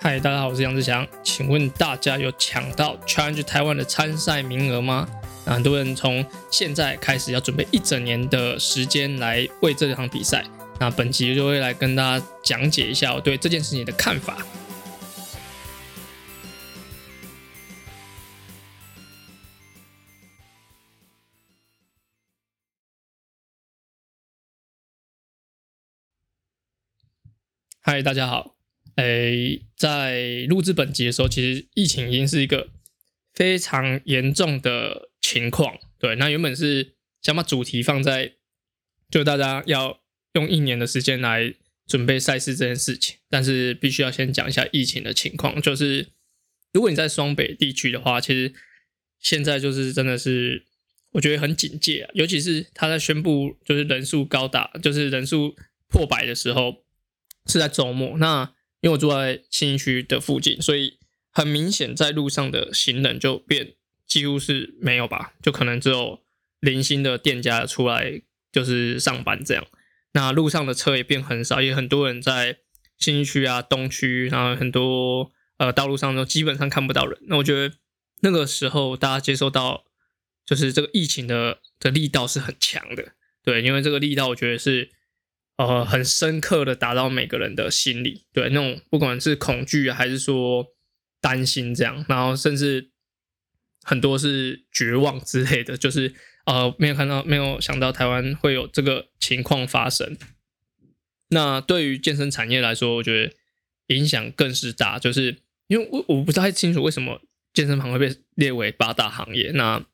嗨，大家好，我是杨志强。请问大家有抢到 Challenge 台湾的参赛名额吗？很多人从现在开始要准备一整年的时间来为这场比赛。那本集就会来跟大家讲解一下我对这件事情的看法。嗨，大家好。诶，在录制本集的时候，其实疫情已经是一个非常严重的情况。对，那原本是想把主题放在就大家要用一年的时间来准备赛事这件事情，但是必须要先讲一下疫情的情况。就是如果你在双北地区的话，其实现在就是真的是我觉得很警戒啊，尤其是他在宣布就是人数高达就是人数破百的时候。是在周末，那因为我住在新区的附近，所以很明显在路上的行人就变几乎是没有吧，就可能只有零星的店家出来就是上班这样。那路上的车也变很少，也很多人在新区啊、东区，然后很多呃道路上都基本上看不到人。那我觉得那个时候大家接受到就是这个疫情的的力道是很强的，对，因为这个力道我觉得是。呃，很深刻的打到每个人的心里，对那种不管是恐惧还是说担心这样，然后甚至很多是绝望之类的，就是呃没有看到没有想到台湾会有这个情况发生。那对于健身产业来说，我觉得影响更是大，就是因为我我不太清楚为什么健身房会被列为八大行业，那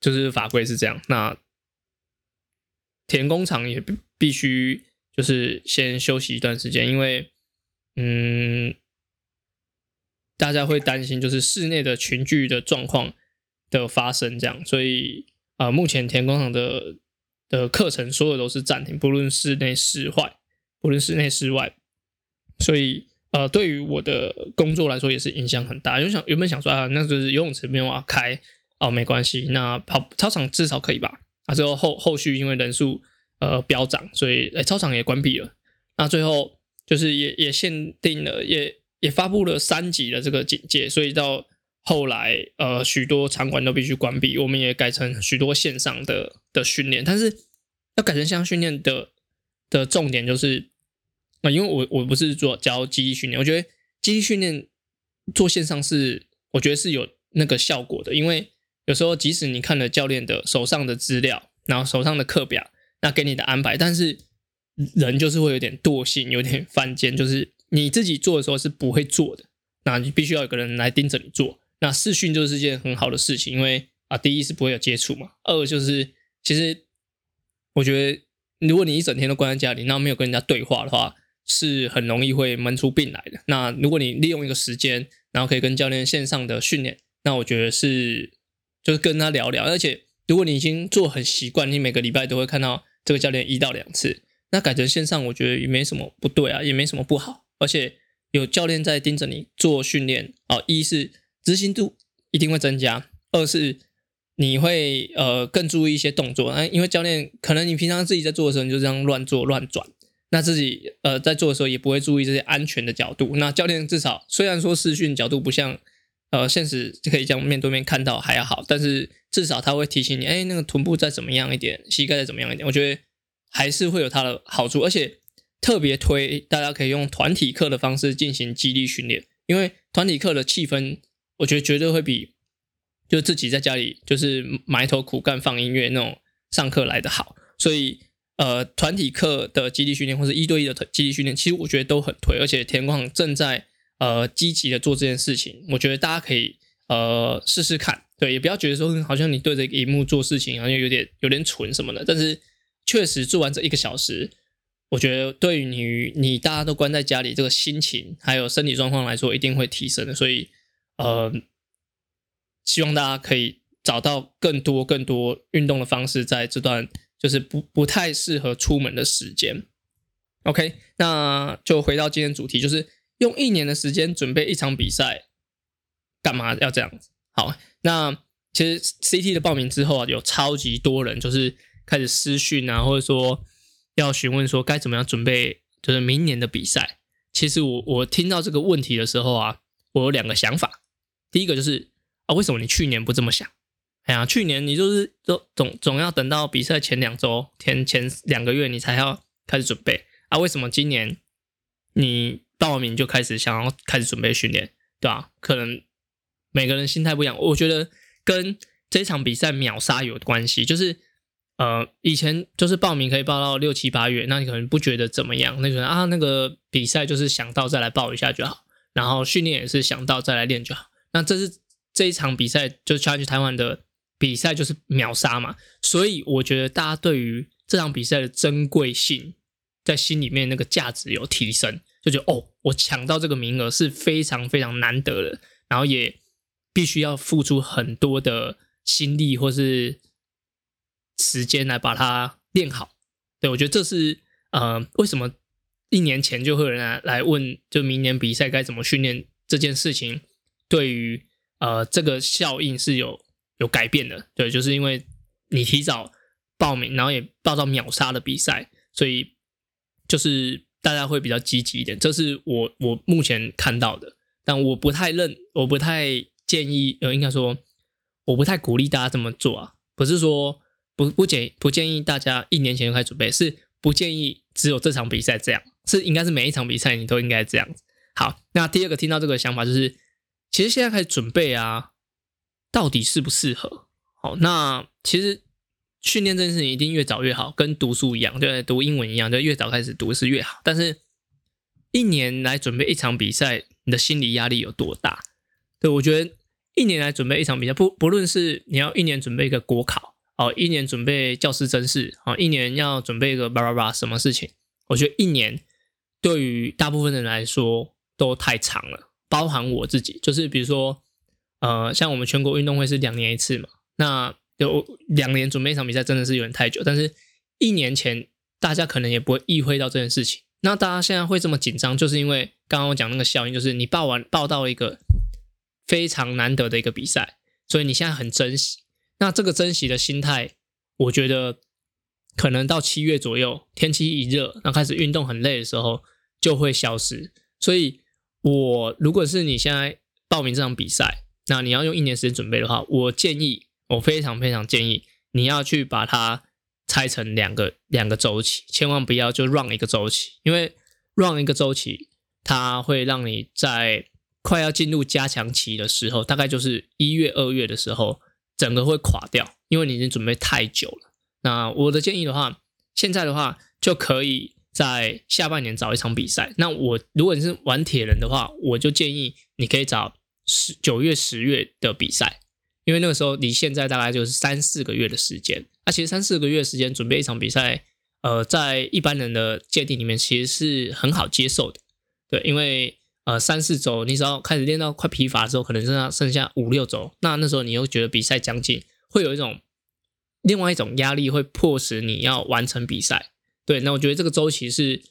就是法规是这样，那。田工厂也必须就是先休息一段时间，因为嗯，大家会担心就是室内的群聚的状况的发生，这样，所以啊，目前田工厂的的课程所有都是暂停，不论室内室外，不论室内室外，所以呃，对于我的工作来说也是影响很大。原想原本想说啊，那就是游泳池没有啊开哦，没关系，那跑操场至少可以吧。啊，之后后后续因为人数呃飙涨，所以诶操场也关闭了。那最后就是也也限定了，也也发布了三级的这个警戒，所以到后来呃许多场馆都必须关闭。我们也改成许多线上的的训练，但是要改成线上训练的的重点就是啊，因为我我不是做教记忆训练，我觉得记忆训练做线上是我觉得是有那个效果的，因为。有时候，即使你看了教练的手上的资料，然后手上的课表，那给你的安排，但是人就是会有点惰性，有点犯贱，就是你自己做的时候是不会做的，那你必须要有个人来盯着你做。那视讯就是件很好的事情，因为啊，第一是不会有接触嘛，二就是其实我觉得，如果你一整天都关在家里，然后没有跟人家对话的话，是很容易会闷出病来的。那如果你利用一个时间，然后可以跟教练线上的训练，那我觉得是。就是跟他聊聊，而且如果你已经做很习惯，你每个礼拜都会看到这个教练一到两次，那改成线上，我觉得也没什么不对啊，也没什么不好。而且有教练在盯着你做训练啊，一是执行度一定会增加，二是你会呃更注意一些动作。那因为教练可能你平常自己在做的时候，你就这样乱做乱转，那自己呃在做的时候也不会注意这些安全的角度。那教练至少虽然说视讯角度不像。呃，现实就可以这样面对面看到还要好，但是至少他会提醒你，哎，那个臀部再怎么样一点，膝盖再怎么样一点，我觉得还是会有它的好处，而且特别推大家可以用团体课的方式进行肌力训练，因为团体课的气氛，我觉得绝对会比就自己在家里就是埋头苦干放音乐那种上课来的好，所以呃，团体课的肌力训练或者一对一的肌力训练，其实我觉得都很推，而且田光正在。呃，积极的做这件事情，我觉得大家可以呃试试看，对，也不要觉得说好像你对着荧幕做事情好像有点有点蠢什么的，但是确实做完这一个小时，我觉得对于你你大家都关在家里这个心情还有身体状况来说，一定会提升的，所以呃，希望大家可以找到更多更多运动的方式，在这段就是不不太适合出门的时间。OK，那就回到今天主题，就是。用一年的时间准备一场比赛，干嘛要这样子？好，那其实 CT 的报名之后啊，有超级多人就是开始私讯啊，或者说要询问说该怎么样准备，就是明年的比赛。其实我我听到这个问题的时候啊，我有两个想法。第一个就是啊，为什么你去年不这么想？哎呀，去年你就是都总总要等到比赛前两周、前前两个月你才要开始准备啊？为什么今年你报名就开始想要开始准备训练，对吧？可能每个人心态不一样，我觉得跟这场比赛秒杀有关系。就是呃，以前就是报名可以报到六七八月，那你可能不觉得怎么样？那个啊，那个比赛就是想到再来报一下就好，然后训练也是想到再来练就好。那这是这一场比赛，就是 Challenge 台湾的。比赛就是秒杀嘛，所以我觉得大家对于这场比赛的珍贵性，在心里面那个价值有提升，就觉得哦，我抢到这个名额是非常非常难得的，然后也必须要付出很多的心力或是时间来把它练好。对我觉得这是呃，为什么一年前就会有人来来问，就明年比赛该怎么训练这件事情，对于呃这个效应是有。有改变的，对，就是因为你提早报名，然后也报到秒杀的比赛，所以就是大家会比较积极一点。这是我我目前看到的，但我不太认，我不太建议，呃，应该说我不太鼓励大家这么做啊。不是说不不建不建议大家一年前就开始准备，是不建议只有这场比赛这样，是应该是每一场比赛你都应该这样子。好，那第二个听到这个想法就是，其实现在开始准备啊。到底适不适合？好，那其实训练这件事情一定越早越好，跟读书一样，对，读英文一样，就越早开始读是越好。但是，一年来准备一场比赛，你的心理压力有多大？对我觉得，一年来准备一场比赛，不不论是你要一年准备一个国考，哦，一年准备教师真试，哦，一年要准备一个叭叭叭什么事情？我觉得一年对于大部分人来说都太长了，包含我自己，就是比如说。呃，像我们全国运动会是两年一次嘛，那有两年准备一场比赛真的是有点太久。但是一年前大家可能也不会意会到这件事情。那大家现在会这么紧张，就是因为刚刚我讲那个效应，就是你报完报到一个非常难得的一个比赛，所以你现在很珍惜。那这个珍惜的心态，我觉得可能到七月左右，天气一热，那开始运动很累的时候就会消失。所以，我如果是你现在报名这场比赛，那你要用一年时间准备的话，我建议，我非常非常建议你要去把它拆成两个两个周期，千万不要就 run 一个周期，因为 run 一个周期，它会让你在快要进入加强期的时候，大概就是一月二月的时候，整个会垮掉，因为你已经准备太久了。那我的建议的话，现在的话就可以在下半年找一场比赛。那我如果你是玩铁人的话，我就建议你可以找。十九月、十月的比赛，因为那个时候离现在大概就是三四个月的时间。那其实三四个月时间准备一场比赛，呃，在一般人的界定里面其实是很好接受的。对，因为呃三四周，你只要开始练到快疲乏的时候，可能剩下剩下五六周，那那时候你又觉得比赛将近，会有一种另外一种压力，会迫使你要完成比赛。对，那我觉得这个周期是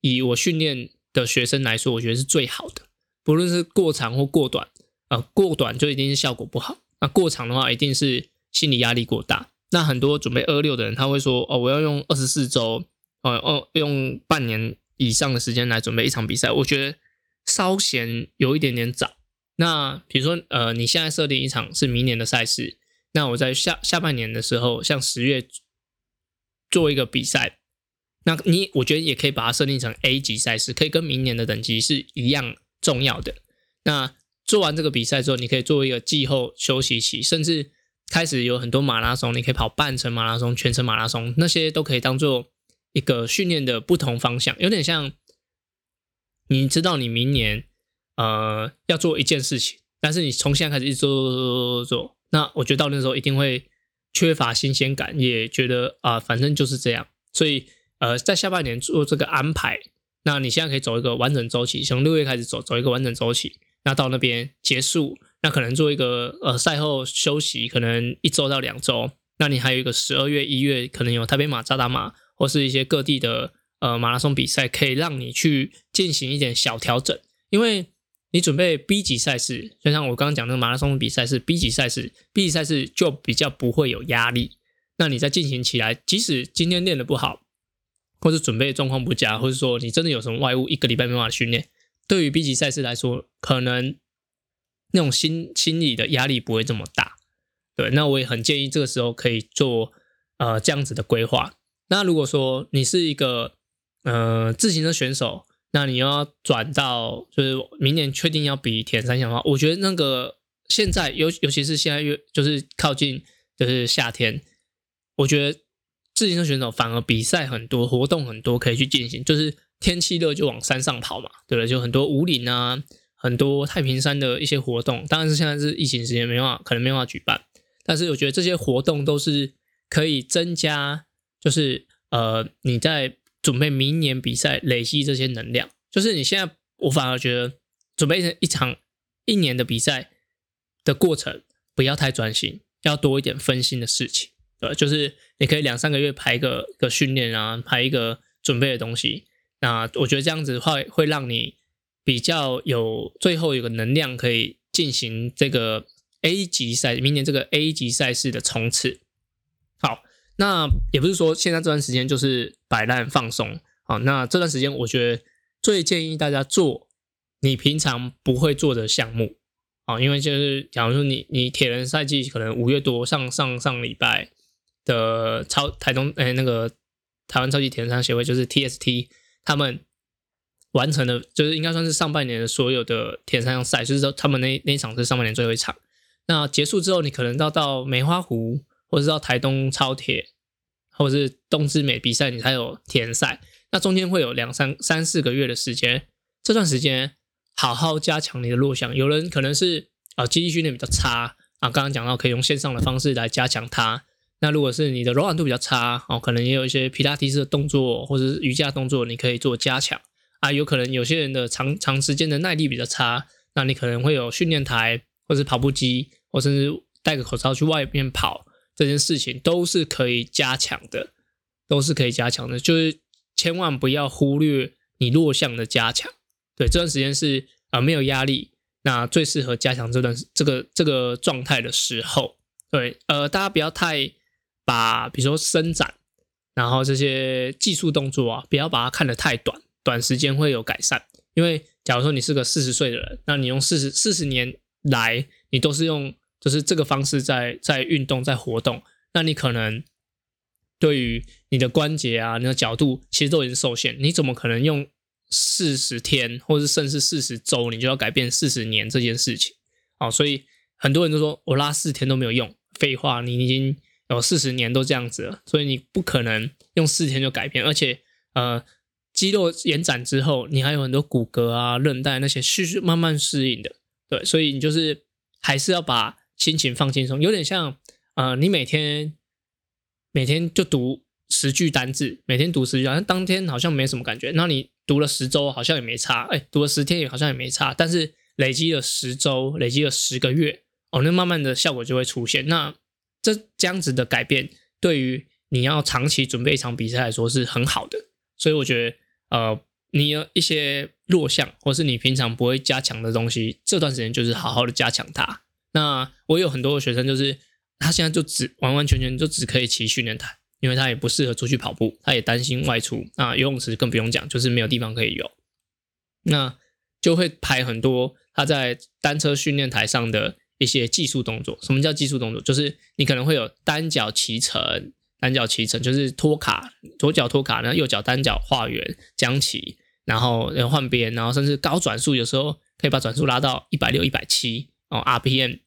以我训练的学生来说，我觉得是最好的，不论是过长或过短。呃，过短就一定是效果不好。那过长的话，一定是心理压力过大。那很多准备二六的人，他会说：“哦，我要用二十四周，哦哦，用半年以上的时间来准备一场比赛。”我觉得稍嫌有一点点早。那比如说，呃，你现在设定一场是明年的赛事，那我在下下半年的时候，像十月做一个比赛，那你我觉得也可以把它设定成 A 级赛事，可以跟明年的等级是一样重要的。那做完这个比赛之后，你可以做一个季后休息期，甚至开始有很多马拉松，你可以跑半程马拉松、全程马拉松，那些都可以当做一个训练的不同方向，有点像你知道你明年呃要做一件事情，但是你从现在开始一直做做做做做，那我觉得到那时候一定会缺乏新鲜感，也觉得啊反正就是这样，所以呃在下半年做这个安排，那你现在可以走一个完整周期，从六月开始走走一个完整周期。那到那边结束，那可能做一个呃赛后休息，可能一周到两周。那你还有一个十二月、一月，可能有台北马、扎达马，或是一些各地的呃马拉松比赛，可以让你去进行一点小调整。因为你准备 B 级赛事，就像我刚刚讲那个马拉松比赛是 B 级赛事，B 级赛事就比较不会有压力。那你在进行起来，即使今天练的不好，或者准备状况不佳，或者说你真的有什么外物，一个礼拜没办法训练，对于 B 级赛事来说，可能那种心心理的压力不会这么大。对，那我也很建议这个时候可以做呃这样子的规划。那如果说你是一个呃自行车选手，那你要转到就是明年确定要比铁三项的话，我觉得那个现在尤尤其是现在越就是靠近就是夏天，我觉得自行车选手反而比赛很多，活动很多可以去进行。就是天气热就往山上跑嘛，对不对？就很多五岭啊，很多太平山的一些活动。当然是现在是疫情时间，没办法，可能没办法举办。但是我觉得这些活动都是可以增加，就是呃你在。准备明年比赛，累积这些能量，就是你现在，我反而觉得准备一场一年的比赛的过程不要太专心，要多一点分心的事情，对，就是你可以两三个月排一个个训练啊，排一个准备的东西，那我觉得这样子的话会让你比较有最后有个能量可以进行这个 A 级赛，明年这个 A 级赛事的冲刺。好。那也不是说现在这段时间就是摆烂放松啊。那这段时间，我觉得最建议大家做你平常不会做的项目啊，因为就是假如说你你铁人赛季可能五月多上上上礼拜的超台东哎那个台湾超级铁人三协会就是 TST 他们完成的，就是应该算是上半年的所有的铁人三项赛，就是说他们那那一场是上半年最后一场。那结束之后，你可能到到梅花湖。或者是到台东超铁，或者是东之美比赛，你才有铁赛。那中间会有两三三四个月的时间，这段时间好好加强你的弱项。有人可能是啊，肌力训练比较差啊，刚刚讲到可以用线上的方式来加强它。那如果是你的柔软度比较差哦，可能也有一些皮拉提斯的动作或者是瑜伽动作，你可以做加强啊。有可能有些人的长长时间的耐力比较差，那你可能会有训练台或者跑步机，或甚至戴个口罩去外面跑。这件事情都是可以加强的，都是可以加强的，就是千万不要忽略你弱项的加强。对，这段时间是啊没有压力，那最适合加强这段这个这个状态的时候。对，呃，大家不要太把比如说伸展，然后这些技术动作啊，不要把它看得太短，短时间会有改善。因为假如说你是个四十岁的人，那你用四十四十年来，你都是用。就是这个方式在在运动在活动，那你可能对于你的关节啊、你的角度其实都已经受限。你怎么可能用四十天，或者甚至四十周，你就要改变四十年这件事情？哦，所以很多人都说我拉四天都没有用，废话，你已经有四十年都这样子了，所以你不可能用四天就改变。而且，呃，肌肉延展之后，你还有很多骨骼啊、韧带那些是慢慢适应的。对，所以你就是还是要把。心情放轻松，有点像，呃，你每天每天就读十句单字，每天读十句，好像当天好像没什么感觉。那你读了十周，好像也没差，哎，读了十天也好像也没差。但是累积了十周，累积了十个月，哦，那慢慢的效果就会出现。那这这样子的改变，对于你要长期准备一场比赛来说是很好的。所以我觉得，呃，你有一些弱项，或是你平常不会加强的东西，这段时间就是好好的加强它。那我有很多学生，就是他现在就只完完全全就只可以骑训练台，因为他也不适合出去跑步，他也担心外出。那游泳池更不用讲，就是没有地方可以游，那就会排很多他在单车训练台上的一些技术动作。什么叫技术动作？就是你可能会有单脚骑乘，单脚骑乘就是托卡，左脚托卡，然后右脚单脚画圆将骑，然后换边，然后甚至高转速，有时候可以把转速拉到一百六、一百七。哦，RPM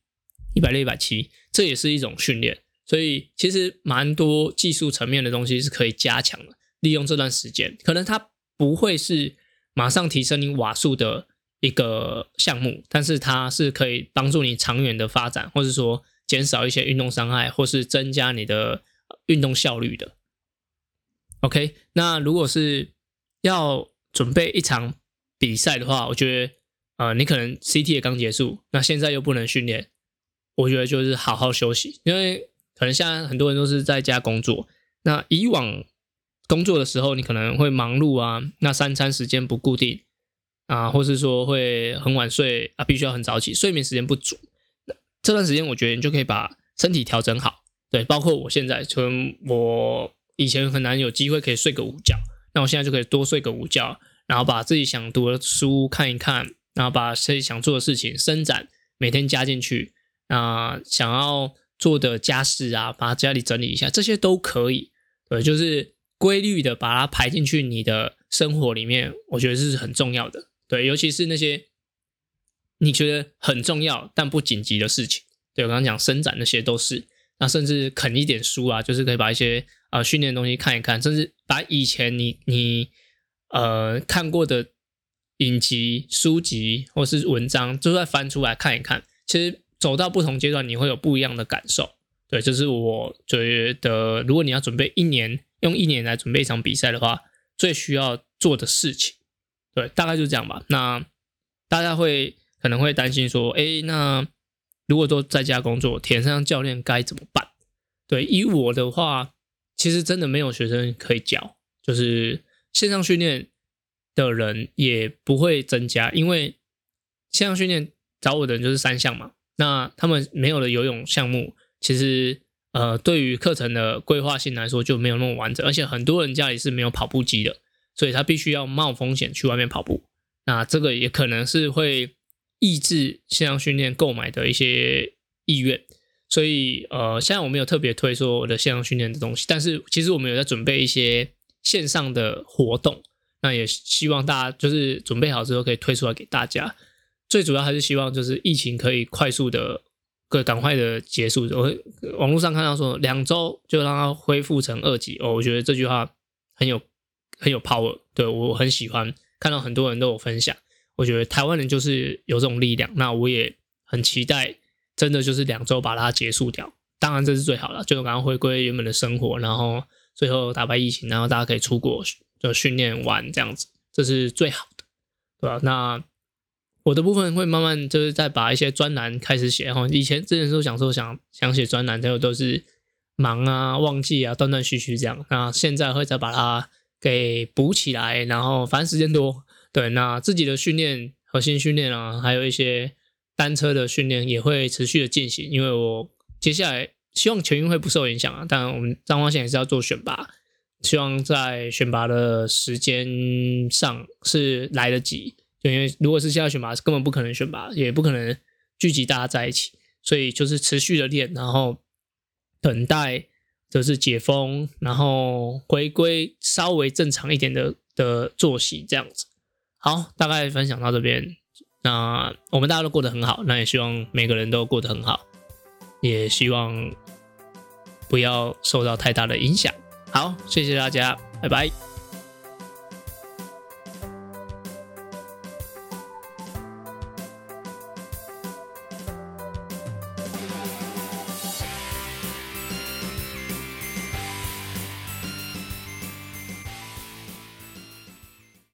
一百六一百七，这也是一种训练，所以其实蛮多技术层面的东西是可以加强的。利用这段时间，可能它不会是马上提升你瓦数的一个项目，但是它是可以帮助你长远的发展，或者说减少一些运动伤害，或是增加你的运动效率的。OK，那如果是要准备一场比赛的话，我觉得。啊，你可能 CT 也刚结束，那现在又不能训练，我觉得就是好好休息，因为可能现在很多人都是在家工作。那以往工作的时候，你可能会忙碌啊，那三餐时间不固定啊，或是说会很晚睡啊，必须要很早起，睡眠时间不足。这段时间，我觉得你就可以把身体调整好。对，包括我现在，从我以前很难有机会可以睡个午觉，那我现在就可以多睡个午觉，然后把自己想读的书看一看，然后把自己想做的事情伸展，每天加进去。那想要做的家事啊，把家里整理一下，这些都可以。对，就是规律的把它排进去你的生活里面，我觉得这是很重要的。对，尤其是那些你觉得很重要但不紧急的事情。对我刚刚讲伸展那些都是。那甚至啃一点书啊，就是可以把一些啊训练的东西看一看，甚至把以前你你呃看过的影集、书籍或是文章，就再翻出来看一看。其实走到不同阶段，你会有不一样的感受。对，这是我觉得，如果你要准备一年，用一年来准备一场比赛的话，最需要做的事情。对，大概就这样吧。那大家会可能会担心说，哎，那。如果都在家工作，田上教练该怎么办？对，以我的话，其实真的没有学生可以教，就是线上训练的人也不会增加，因为线上训练找我的人就是三项嘛，那他们没有了游泳项目，其实呃，对于课程的规划性来说就没有那么完整，而且很多人家里是没有跑步机的，所以他必须要冒风险去外面跑步，那这个也可能是会。抑制线上训练购买的一些意愿，所以呃，现在我没有特别推说我的线上训练的东西，但是其实我们有在准备一些线上的活动，那也希望大家就是准备好之后可以推出来给大家。最主要还是希望就是疫情可以快速的、个赶快的结束。我网络上看到说两周就让它恢复成二级哦，我觉得这句话很有很有 power，对我很喜欢，看到很多人都有分享。我觉得台湾人就是有这种力量，那我也很期待，真的就是两周把它结束掉。当然这是最好了，就赶快回归原本的生活，然后最后打败疫情，然后大家可以出国就训练完这样子，这是最好的，对吧？那我的部分会慢慢就是再把一些专栏开始写，然后以前之前时候想说想想写专栏，最后都是忙啊、忘记啊、断断续续这样。那现在会再把它给补起来，然后反正时间多。对，那自己的训练、核心训练啊，还有一些单车的训练也会持续的进行。因为我接下来希望全运会不受影响啊，但我们张光线也是要做选拔，希望在选拔的时间上是来得及。就因为如果是现在选拔，根本不可能选拔，也不可能聚集大家在一起，所以就是持续的练，然后等待就是解封，然后回归稍微正常一点的的作息这样子。好，大概分享到这边。那我们大家都过得很好，那也希望每个人都过得很好，也希望不要受到太大的影响。好，谢谢大家，拜拜。